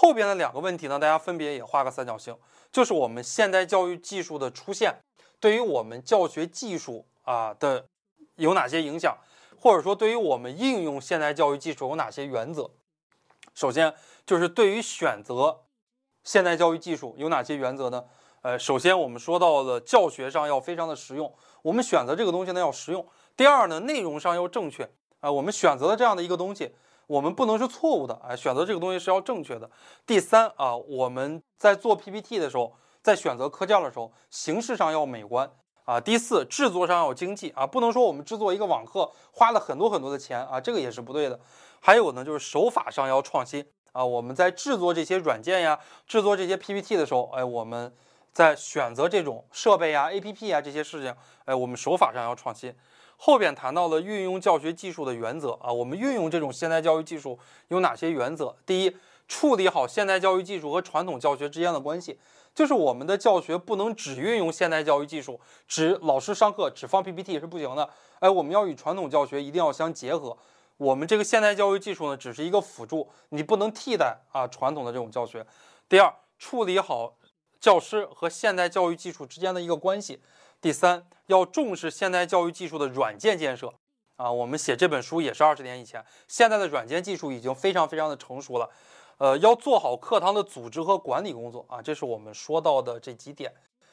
后边的两个问题呢，大家分别也画个三角形，就是我们现代教育技术的出现对于我们教学技术啊的有哪些影响，或者说对于我们应用现代教育技术有哪些原则。首先就是对于选择现代教育技术有哪些原则呢？呃，首先我们说到了教学上要非常的实用，我们选择这个东西呢要实用。第二呢，内容上要正确啊，我们选择了这样的一个东西，我们不能是错误的，哎，选择这个东西是要正确的。第三啊，我们在做 PPT 的时候，在选择课件的时候，形式上要美观啊。第四，制作上要经济啊，不能说我们制作一个网课花了很多很多的钱啊，这个也是不对的。还有呢，就是手法上要创新啊，我们在制作这些软件呀，制作这些 PPT 的时候，哎，我们。在选择这种设备啊、APP 啊这些事情，哎，我们手法上要创新。后边谈到了运用教学技术的原则啊，我们运用这种现代教育技术有哪些原则？第一，处理好现代教育技术和传统教学之间的关系，就是我们的教学不能只运用现代教育技术，只老师上课只放 PPT 是不行的。哎，我们要与传统教学一定要相结合。我们这个现代教育技术呢，只是一个辅助，你不能替代啊传统的这种教学。第二，处理好。教师和现代教育技术之间的一个关系。第三，要重视现代教育技术的软件建设。啊，我们写这本书也是二十年以前，现在的软件技术已经非常非常的成熟了。呃，要做好课堂的组织和管理工作啊，这是我们说到的这几点。